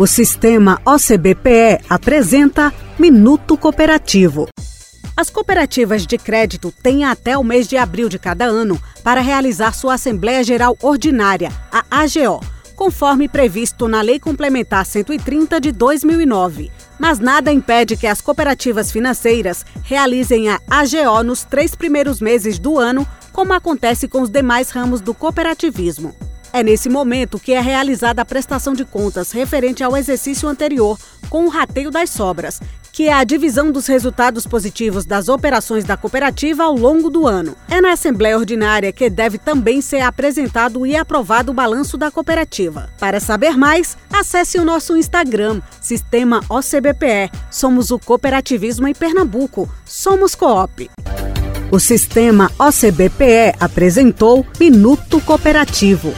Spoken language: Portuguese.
O sistema OCBPE apresenta Minuto Cooperativo. As cooperativas de crédito têm até o mês de abril de cada ano para realizar sua Assembleia Geral Ordinária, a AGO, conforme previsto na Lei Complementar 130 de 2009. Mas nada impede que as cooperativas financeiras realizem a AGO nos três primeiros meses do ano, como acontece com os demais ramos do cooperativismo. É nesse momento que é realizada a prestação de contas referente ao exercício anterior, com o rateio das sobras, que é a divisão dos resultados positivos das operações da cooperativa ao longo do ano. É na Assembleia Ordinária que deve também ser apresentado e aprovado o balanço da cooperativa. Para saber mais, acesse o nosso Instagram, Sistema OCBPE. Somos o cooperativismo em Pernambuco. Somos Coop. O Sistema OCBPE apresentou Minuto Cooperativo.